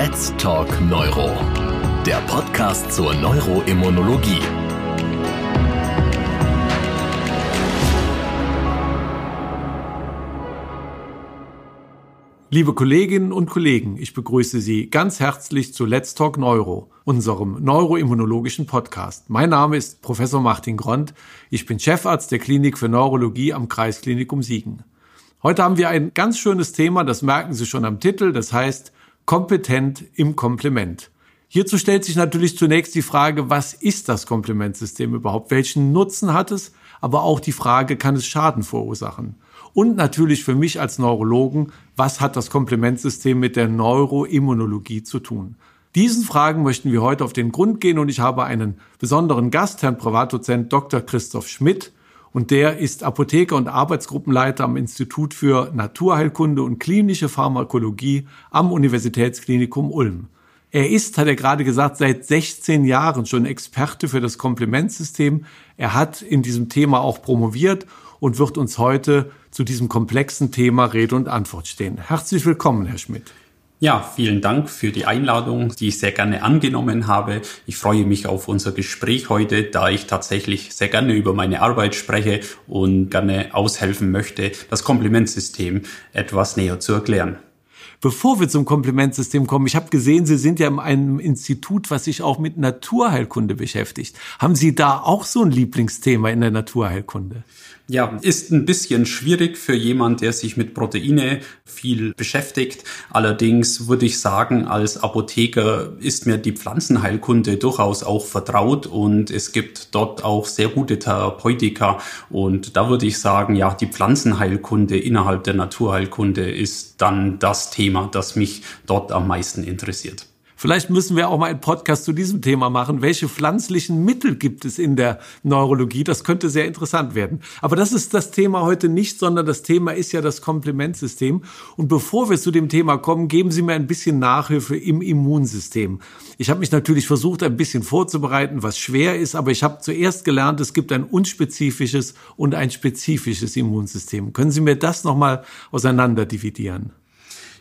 Let's Talk Neuro, der Podcast zur Neuroimmunologie. Liebe Kolleginnen und Kollegen, ich begrüße Sie ganz herzlich zu Let's Talk Neuro, unserem neuroimmunologischen Podcast. Mein Name ist Professor Martin Grond. Ich bin Chefarzt der Klinik für Neurologie am Kreisklinikum Siegen. Heute haben wir ein ganz schönes Thema, das merken Sie schon am Titel, das heißt kompetent im Komplement. Hierzu stellt sich natürlich zunächst die Frage, was ist das Komplementsystem überhaupt? Welchen Nutzen hat es? Aber auch die Frage, kann es Schaden verursachen? Und natürlich für mich als Neurologen, was hat das Komplementsystem mit der Neuroimmunologie zu tun? Diesen Fragen möchten wir heute auf den Grund gehen und ich habe einen besonderen Gast, Herrn Privatdozent Dr. Christoph Schmidt und der ist Apotheker und Arbeitsgruppenleiter am Institut für Naturheilkunde und klinische Pharmakologie am Universitätsklinikum Ulm. Er ist, hat er gerade gesagt, seit 16 Jahren schon Experte für das Komplementsystem. Er hat in diesem Thema auch promoviert und wird uns heute zu diesem komplexen Thema Rede und Antwort stehen. Herzlich willkommen, Herr Schmidt. Ja, vielen Dank für die Einladung, die ich sehr gerne angenommen habe. Ich freue mich auf unser Gespräch heute, da ich tatsächlich sehr gerne über meine Arbeit spreche und gerne aushelfen möchte, das Komplementsystem etwas näher zu erklären. Bevor wir zum Komplementsystem kommen, ich habe gesehen, Sie sind ja in einem Institut, was sich auch mit Naturheilkunde beschäftigt. Haben Sie da auch so ein Lieblingsthema in der Naturheilkunde? Ja, ist ein bisschen schwierig für jemand, der sich mit Proteine viel beschäftigt. Allerdings würde ich sagen, als Apotheker ist mir die Pflanzenheilkunde durchaus auch vertraut und es gibt dort auch sehr gute Therapeutika. Und da würde ich sagen, ja, die Pflanzenheilkunde innerhalb der Naturheilkunde ist dann das Thema, das mich dort am meisten interessiert. Vielleicht müssen wir auch mal einen Podcast zu diesem Thema machen. Welche pflanzlichen Mittel gibt es in der Neurologie? Das könnte sehr interessant werden. Aber das ist das Thema heute nicht, sondern das Thema ist ja das Komplementsystem. Und bevor wir zu dem Thema kommen, geben Sie mir ein bisschen Nachhilfe im Immunsystem. Ich habe mich natürlich versucht, ein bisschen vorzubereiten, was schwer ist, aber ich habe zuerst gelernt, es gibt ein unspezifisches und ein spezifisches Immunsystem. Können Sie mir das nochmal auseinander dividieren?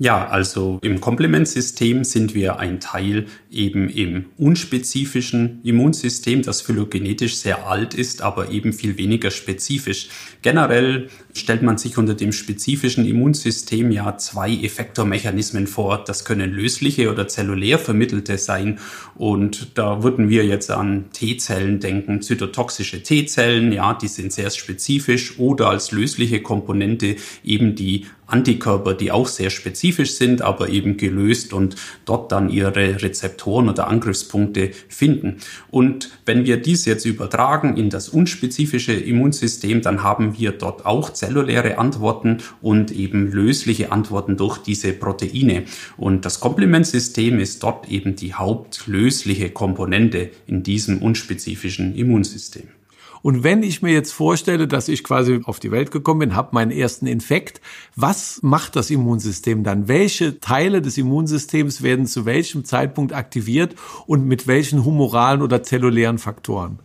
Ja, also im Komplementsystem sind wir ein Teil eben im unspezifischen Immunsystem, das phylogenetisch sehr alt ist, aber eben viel weniger spezifisch. Generell stellt man sich unter dem spezifischen Immunsystem ja zwei Effektormechanismen vor. Das können lösliche oder zellulär vermittelte sein. Und da würden wir jetzt an T-Zellen denken, zytotoxische T-Zellen, ja, die sind sehr spezifisch oder als lösliche Komponente eben die Antikörper, die auch sehr spezifisch sind, aber eben gelöst und dort dann ihre Rezeptoren oder Angriffspunkte finden. Und wenn wir dies jetzt übertragen in das unspezifische Immunsystem, dann haben wir dort auch zelluläre Antworten und eben lösliche Antworten durch diese Proteine. Und das Komplementsystem ist dort eben die hauptlösliche Komponente in diesem unspezifischen Immunsystem. Und wenn ich mir jetzt vorstelle, dass ich quasi auf die Welt gekommen bin, habe meinen ersten Infekt, was macht das Immunsystem dann? Welche Teile des Immunsystems werden zu welchem Zeitpunkt aktiviert und mit welchen humoralen oder zellulären Faktoren?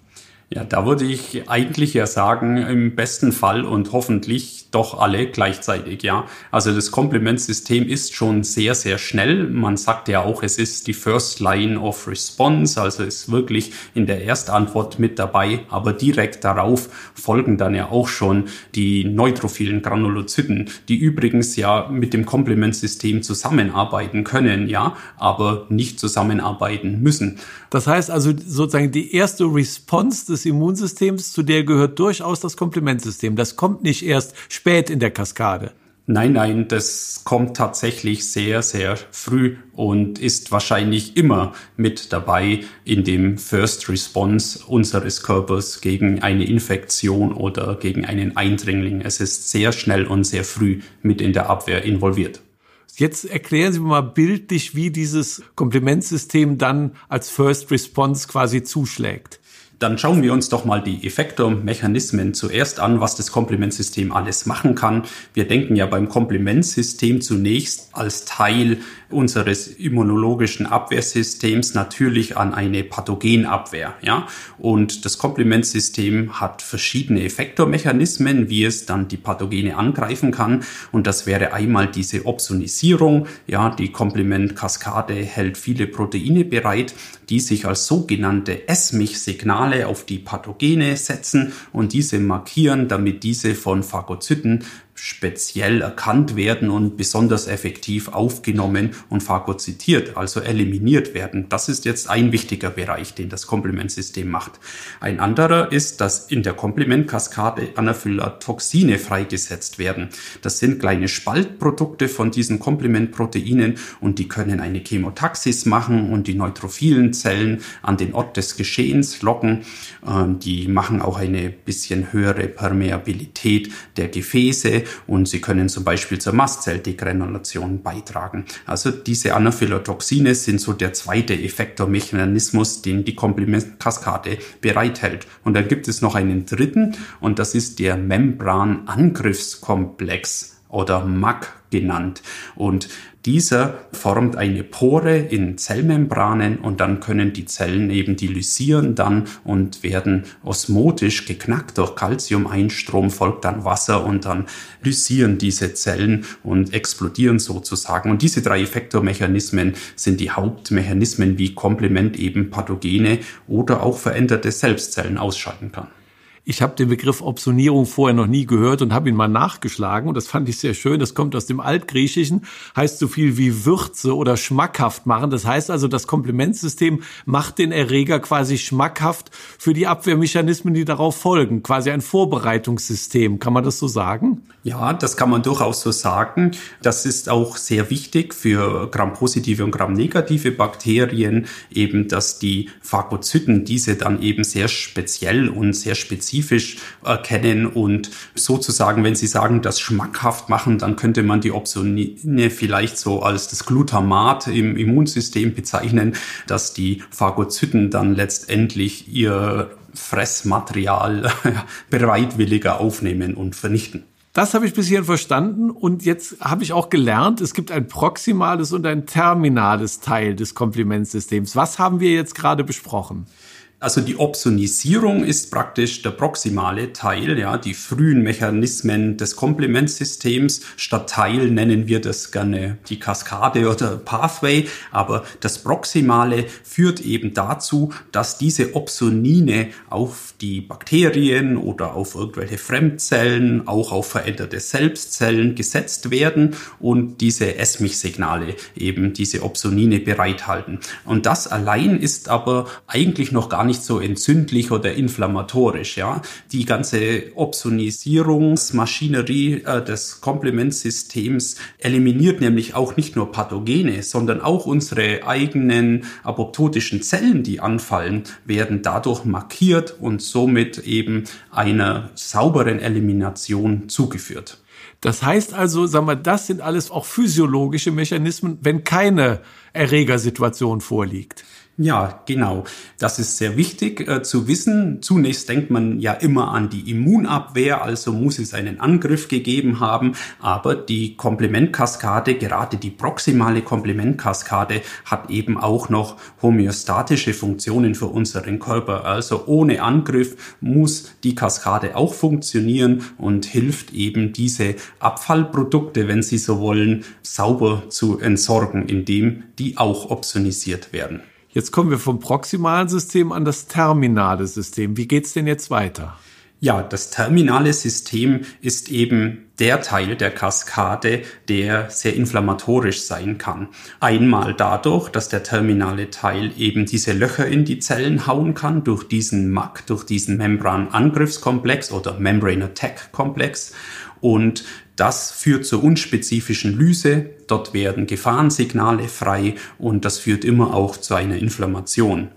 Ja, da würde ich eigentlich ja sagen, im besten Fall und hoffentlich doch alle gleichzeitig, ja. Also das Komplementsystem ist schon sehr, sehr schnell. Man sagt ja auch, es ist die First Line of Response, also ist wirklich in der Erstantwort mit dabei, aber direkt darauf folgen dann ja auch schon die neutrophilen Granulozyten, die übrigens ja mit dem Komplementsystem zusammenarbeiten können, ja, aber nicht zusammenarbeiten müssen. Das heißt also sozusagen die erste Response des Immunsystems, zu der gehört durchaus das Komplementsystem. Das kommt nicht erst spät in der Kaskade. Nein, nein, das kommt tatsächlich sehr, sehr früh und ist wahrscheinlich immer mit dabei in dem First Response unseres Körpers gegen eine Infektion oder gegen einen Eindringling. Es ist sehr schnell und sehr früh mit in der Abwehr involviert. Jetzt erklären Sie mir mal bildlich, wie dieses Komplementsystem dann als First Response quasi zuschlägt. Dann schauen wir uns doch mal die Effektormechanismen zuerst an, was das Komplementsystem alles machen kann. Wir denken ja beim Komplementsystem zunächst als Teil unseres immunologischen Abwehrsystems natürlich an eine Pathogenabwehr, ja. Und das Komplementsystem hat verschiedene Effektormechanismen, wie es dann die Pathogene angreifen kann. Und das wäre einmal diese Opsonisierung, ja. Die Komplementkaskade hält viele Proteine bereit, die sich als sogenannte S-Mich-Signale auf die Pathogene setzen und diese markieren, damit diese von Phagozyten speziell erkannt werden und besonders effektiv aufgenommen und phagozytiert, also eliminiert werden. Das ist jetzt ein wichtiger Bereich, den das Komplementsystem macht. Ein anderer ist, dass in der Komplementkaskade Anaphylaxine freigesetzt werden. Das sind kleine Spaltprodukte von diesen Komplementproteinen und die können eine Chemotaxis machen und die neutrophilen Zellen an den Ort des Geschehens locken. Ähm, die machen auch eine bisschen höhere Permeabilität der Gefäße und sie können zum Beispiel zur Mastzell-Degranulation beitragen. Also diese Anaphylotoxine sind so der zweite Effektormechanismus, den die Komplementkaskade bereithält. Und dann gibt es noch einen dritten und das ist der Membranangriffskomplex oder MAC genannt. Und dieser formt eine Pore in Zellmembranen und dann können die Zellen eben die lysieren dann und werden osmotisch geknackt durch Calcium-Einstrom, folgt dann Wasser und dann lysieren diese Zellen und explodieren sozusagen. Und diese drei Effektormechanismen sind die Hauptmechanismen, wie Komplement eben Pathogene oder auch veränderte Selbstzellen ausschalten kann. Ich habe den Begriff Opsonierung vorher noch nie gehört und habe ihn mal nachgeschlagen und das fand ich sehr schön. Das kommt aus dem Altgriechischen, heißt so viel wie Würze oder schmackhaft machen. Das heißt also, das Komplementsystem macht den Erreger quasi schmackhaft für die Abwehrmechanismen, die darauf folgen. Quasi ein Vorbereitungssystem. Kann man das so sagen? Ja, das kann man durchaus so sagen. Das ist auch sehr wichtig für Gram-positive und Gram-negative Bakterien, eben, dass die Phagozyten diese dann eben sehr speziell und sehr spezifisch spezifisch erkennen und sozusagen, wenn Sie sagen, das schmackhaft machen, dann könnte man die Opsonine vielleicht so als das Glutamat im Immunsystem bezeichnen, dass die Phagozyten dann letztendlich ihr Fressmaterial bereitwilliger aufnehmen und vernichten. Das habe ich bisher verstanden und jetzt habe ich auch gelernt, es gibt ein proximales und ein terminales Teil des Komplimentsystems. Was haben wir jetzt gerade besprochen? Also die Opsonisierung ist praktisch der proximale Teil, ja, die frühen Mechanismen des Komplementsystems. Statt Teil nennen wir das gerne die Kaskade oder Pathway, aber das Proximale führt eben dazu, dass diese Opsonine auf die Bakterien oder auf irgendwelche Fremdzellen, auch auf veränderte Selbstzellen gesetzt werden und diese S-Mich-Signale eben diese Opsonine bereithalten. Und das allein ist aber eigentlich noch gar nicht nicht so entzündlich oder inflammatorisch. Ja, die ganze Opsonisierungsmaschinerie äh, des Komplementsystems eliminiert nämlich auch nicht nur Pathogene, sondern auch unsere eigenen apoptotischen Zellen, die anfallen, werden dadurch markiert und somit eben einer sauberen Elimination zugeführt. Das heißt also, sagen wir, das sind alles auch physiologische Mechanismen, wenn keine Erregersituation vorliegt. Ja, genau. Das ist sehr wichtig äh, zu wissen. Zunächst denkt man ja immer an die Immunabwehr, also muss es einen Angriff gegeben haben. Aber die Komplementkaskade, gerade die proximale Komplementkaskade, hat eben auch noch homöostatische Funktionen für unseren Körper. Also ohne Angriff muss die Kaskade auch funktionieren und hilft eben diese Abfallprodukte, wenn Sie so wollen, sauber zu entsorgen, indem die auch opsonisiert werden. Jetzt kommen wir vom proximalen System an das terminale System. Wie geht's denn jetzt weiter? Ja, das terminale System ist eben der Teil der Kaskade, der sehr inflammatorisch sein kann. Einmal dadurch, dass der terminale Teil eben diese Löcher in die Zellen hauen kann durch diesen MAC, durch diesen Membranangriffskomplex oder Membrane Attack Komplex und das führt zur unspezifischen Lyse. Dort werden Gefahrensignale frei und das führt immer auch zu einer Inflammation.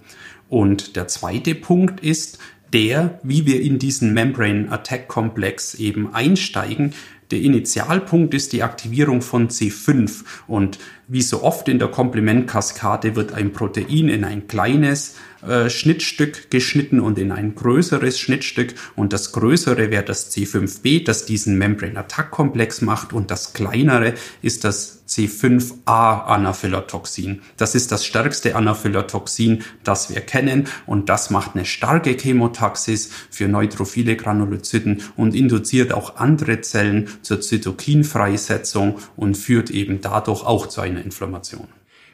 Und der zweite Punkt ist der, wie wir in diesen Membrane Attack Komplex eben einsteigen. Der Initialpunkt ist die Aktivierung von C5 und wie so oft in der Komplementkaskade wird ein Protein in ein kleines äh, Schnittstück geschnitten und in ein größeres Schnittstück. Und das größere wäre das C5b, das diesen Membrane Attack Komplex macht. Und das kleinere ist das C5a Anaphylotoxin. Das ist das stärkste Anaphylotoxin, das wir kennen. Und das macht eine starke Chemotaxis für neutrophile Granulozyten und induziert auch andere Zellen zur Zytokinfreisetzung und führt eben dadurch auch zu einer Inflammation.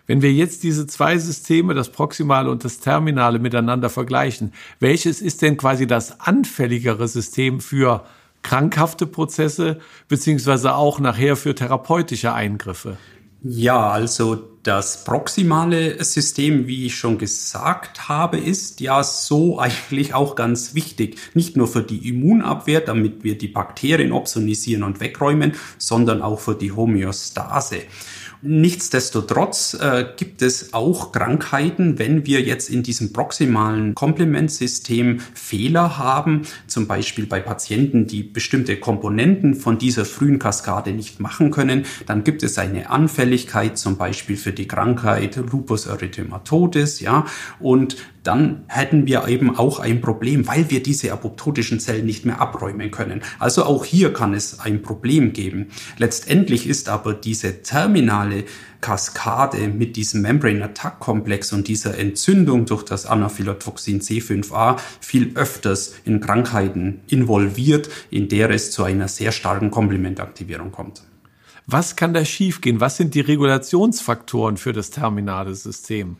Wenn wir jetzt diese zwei Systeme, das Proximale und das Terminale miteinander vergleichen, welches ist denn quasi das anfälligere System für krankhafte Prozesse, beziehungsweise auch nachher für therapeutische Eingriffe? Ja, also das proximale System, wie ich schon gesagt habe, ist ja so eigentlich auch ganz wichtig. Nicht nur für die Immunabwehr, damit wir die Bakterien opsonisieren und wegräumen, sondern auch für die Homöostase. Nichtsdestotrotz äh, gibt es auch Krankheiten, wenn wir jetzt in diesem proximalen Komplementsystem Fehler haben, zum Beispiel bei Patienten, die bestimmte Komponenten von dieser frühen Kaskade nicht machen können, dann gibt es eine Anfälligkeit zum Beispiel für die Krankheit Lupus erythematodes, ja, und dann hätten wir eben auch ein Problem, weil wir diese apoptotischen Zellen nicht mehr abräumen können. Also auch hier kann es ein Problem geben. Letztendlich ist aber diese terminale Kaskade mit diesem Membrane Attack Komplex und dieser Entzündung durch das Anaphylotoxin C5a viel öfters in Krankheiten involviert, in der es zu einer sehr starken Komplementaktivierung kommt. Was kann da schiefgehen? Was sind die Regulationsfaktoren für das terminale System?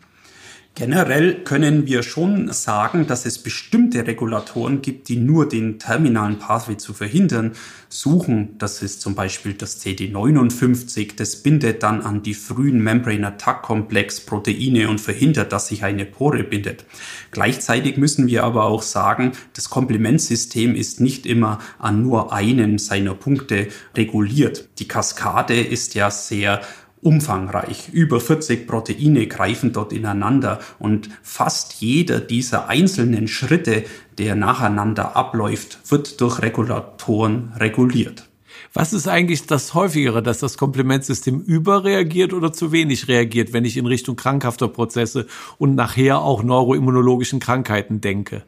Generell können wir schon sagen, dass es bestimmte Regulatoren gibt, die nur den terminalen Pathway zu verhindern suchen. Das ist zum Beispiel das CD59. Das bindet dann an die frühen Membrane Attack Komplex Proteine und verhindert, dass sich eine Pore bindet. Gleichzeitig müssen wir aber auch sagen, das Komplementsystem ist nicht immer an nur einen seiner Punkte reguliert. Die Kaskade ist ja sehr umfangreich. Über 40 Proteine greifen dort ineinander und fast jeder dieser einzelnen Schritte, der nacheinander abläuft, wird durch Regulatoren reguliert. Was ist eigentlich das häufigere, dass das Komplementsystem überreagiert oder zu wenig reagiert, wenn ich in Richtung krankhafter Prozesse und nachher auch neuroimmunologischen Krankheiten denke?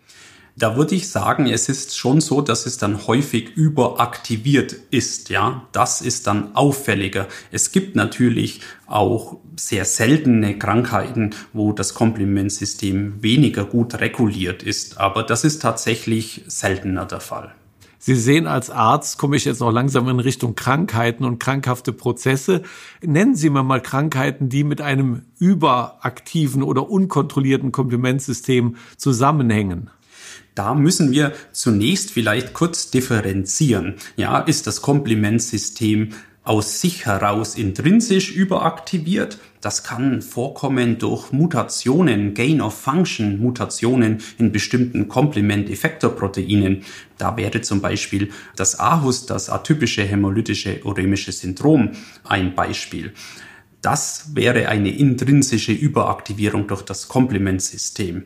Da würde ich sagen, es ist schon so, dass es dann häufig überaktiviert ist, ja. Das ist dann auffälliger. Es gibt natürlich auch sehr seltene Krankheiten, wo das Komplementsystem weniger gut reguliert ist, aber das ist tatsächlich seltener der Fall. Sie sehen als Arzt, komme ich jetzt noch langsam in Richtung Krankheiten und krankhafte Prozesse. Nennen Sie mir mal Krankheiten, die mit einem überaktiven oder unkontrollierten Komplementsystem zusammenhängen. Da müssen wir zunächst vielleicht kurz differenzieren. Ja, ist das Komplimentsystem aus sich heraus intrinsisch überaktiviert. Das kann vorkommen durch Mutationen, Gain of Function Mutationen in bestimmten Komplement-Effektorproteinen. Da wäre zum Beispiel das AHUS, das atypische hämolytische uremische Syndrom, ein Beispiel. Das wäre eine intrinsische Überaktivierung durch das Komplementsystem.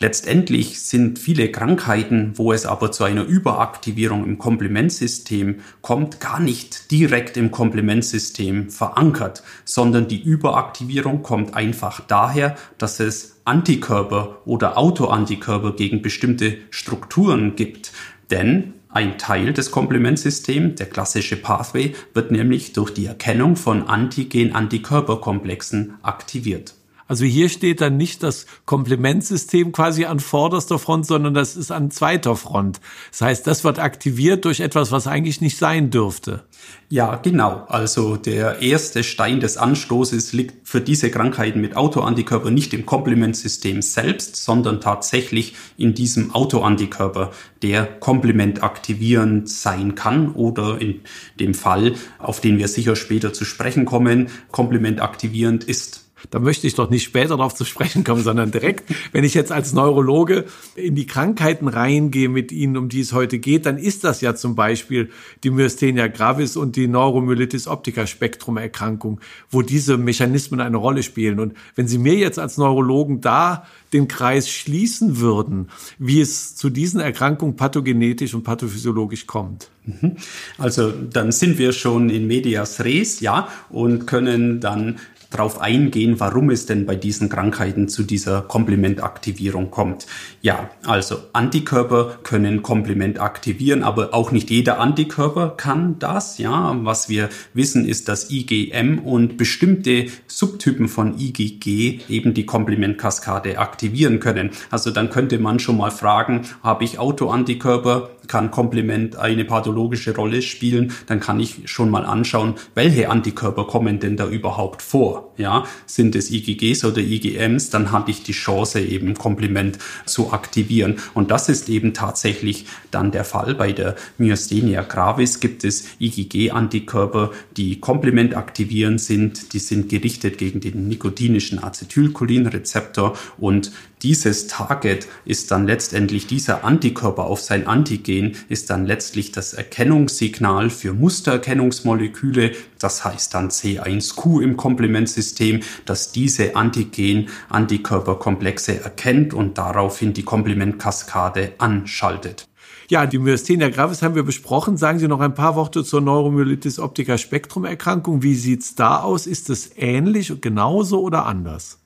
Letztendlich sind viele Krankheiten, wo es aber zu einer Überaktivierung im Komplementsystem kommt, gar nicht direkt im Komplementsystem verankert, sondern die Überaktivierung kommt einfach daher, dass es Antikörper oder Autoantikörper gegen bestimmte Strukturen gibt. Denn ein Teil des Komplementsystems, der klassische Pathway, wird nämlich durch die Erkennung von Antigen-Antikörperkomplexen aktiviert. Also hier steht dann nicht das Komplementsystem quasi an vorderster Front, sondern das ist an zweiter Front. Das heißt, das wird aktiviert durch etwas, was eigentlich nicht sein dürfte. Ja, genau. Also der erste Stein des Anstoßes liegt für diese Krankheiten mit Autoantikörper nicht im Komplementsystem selbst, sondern tatsächlich in diesem Autoantikörper, der komplementaktivierend sein kann oder in dem Fall, auf den wir sicher später zu sprechen kommen, komplementaktivierend ist. Da möchte ich doch nicht später darauf zu sprechen kommen, sondern direkt, wenn ich jetzt als Neurologe in die Krankheiten reingehe mit Ihnen, um die es heute geht, dann ist das ja zum Beispiel die Myasthenia gravis und die Neuromyelitis optica Spektrum Erkrankung, wo diese Mechanismen eine Rolle spielen. Und wenn Sie mir jetzt als Neurologen da den Kreis schließen würden, wie es zu diesen Erkrankungen pathogenetisch und pathophysiologisch kommt. Mhm. Also dann sind wir schon in medias res, ja, und können dann darauf eingehen, warum es denn bei diesen Krankheiten zu dieser Komplementaktivierung kommt. Ja, also Antikörper können Komplement aktivieren, aber auch nicht jeder Antikörper kann das. Ja, was wir wissen ist, dass IgM und bestimmte Subtypen von IgG eben die Komplementkaskade aktivieren können. Also dann könnte man schon mal fragen, habe ich Autoantikörper? Kann Komplement eine pathologische Rolle spielen, dann kann ich schon mal anschauen, welche Antikörper kommen denn da überhaupt vor. Ja, sind es IgGs oder IgMs, dann hatte ich die Chance eben Komplement zu aktivieren. Und das ist eben tatsächlich dann der Fall. Bei der Myasthenia gravis gibt es IgG-Antikörper, die Komplement aktivierend sind. Die sind gerichtet gegen den nikotinischen Acetylcholinrezeptor und dieses Target ist dann letztendlich dieser Antikörper auf sein Antigen, ist dann letztlich das Erkennungssignal für Mustererkennungsmoleküle, das heißt dann C1Q im Komplementsystem, dass diese Antigen-Antikörperkomplexe erkennt und daraufhin die Komplementkaskade anschaltet. Ja, die Myasthenia gravis haben wir besprochen. Sagen Sie noch ein paar Worte zur Neuromyelitis optica Spektrum Erkrankung. Wie sieht's da aus? Ist es ähnlich, genauso oder anders?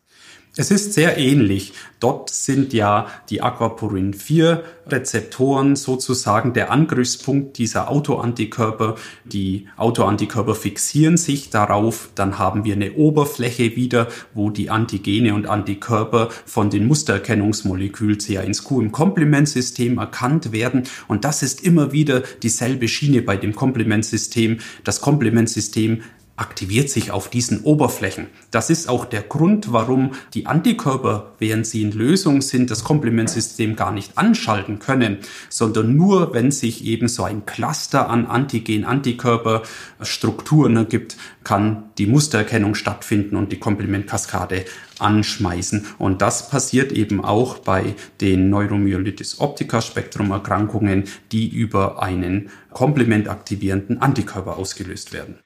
Es ist sehr ähnlich. Dort sind ja die Aquaporin 4 Rezeptoren sozusagen der Angriffspunkt dieser Autoantikörper. Die Autoantikörper fixieren sich darauf. Dann haben wir eine Oberfläche wieder, wo die Antigene und Antikörper von den Mustererkennungsmolekül CA1Q im Komplementsystem erkannt werden. Und das ist immer wieder dieselbe Schiene bei dem Komplementsystem. Das Komplementsystem aktiviert sich auf diesen Oberflächen. Das ist auch der Grund, warum die Antikörper, während sie in Lösung sind, das Komplementsystem gar nicht anschalten können, sondern nur, wenn sich eben so ein Cluster an Antigen-Antikörperstrukturen ergibt, kann die Mustererkennung stattfinden und die Komplementkaskade anschmeißen. Und das passiert eben auch bei den Neuromyelitis optica Spektrum Erkrankungen, die über einen komplementaktivierenden Antikörper ausgelöst werden.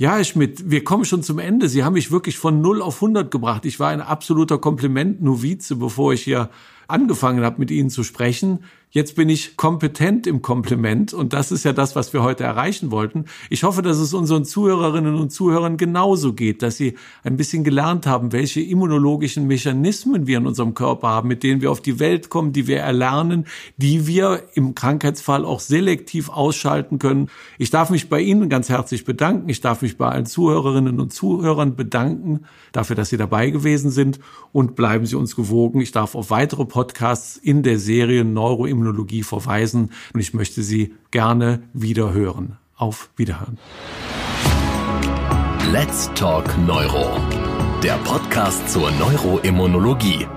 Ja, Herr Schmidt, wir kommen schon zum Ende. Sie haben mich wirklich von 0 auf 100 gebracht. Ich war ein absoluter Kompliment-Novize, bevor ich hier angefangen habe, mit Ihnen zu sprechen. Jetzt bin ich kompetent im Kompliment und das ist ja das, was wir heute erreichen wollten. Ich hoffe, dass es unseren Zuhörerinnen und Zuhörern genauso geht, dass sie ein bisschen gelernt haben, welche immunologischen Mechanismen wir in unserem Körper haben, mit denen wir auf die Welt kommen, die wir erlernen, die wir im Krankheitsfall auch selektiv ausschalten können. Ich darf mich bei Ihnen ganz herzlich bedanken. Ich darf mich bei allen Zuhörerinnen und Zuhörern bedanken dafür, dass Sie dabei gewesen sind und bleiben Sie uns gewogen. Ich darf auf weitere Podcasts in der Serie Neuroimmunologie verweisen und ich möchte Sie gerne wieder hören. Auf Wiederhören. Let's Talk Neuro. Der Podcast zur Neuroimmunologie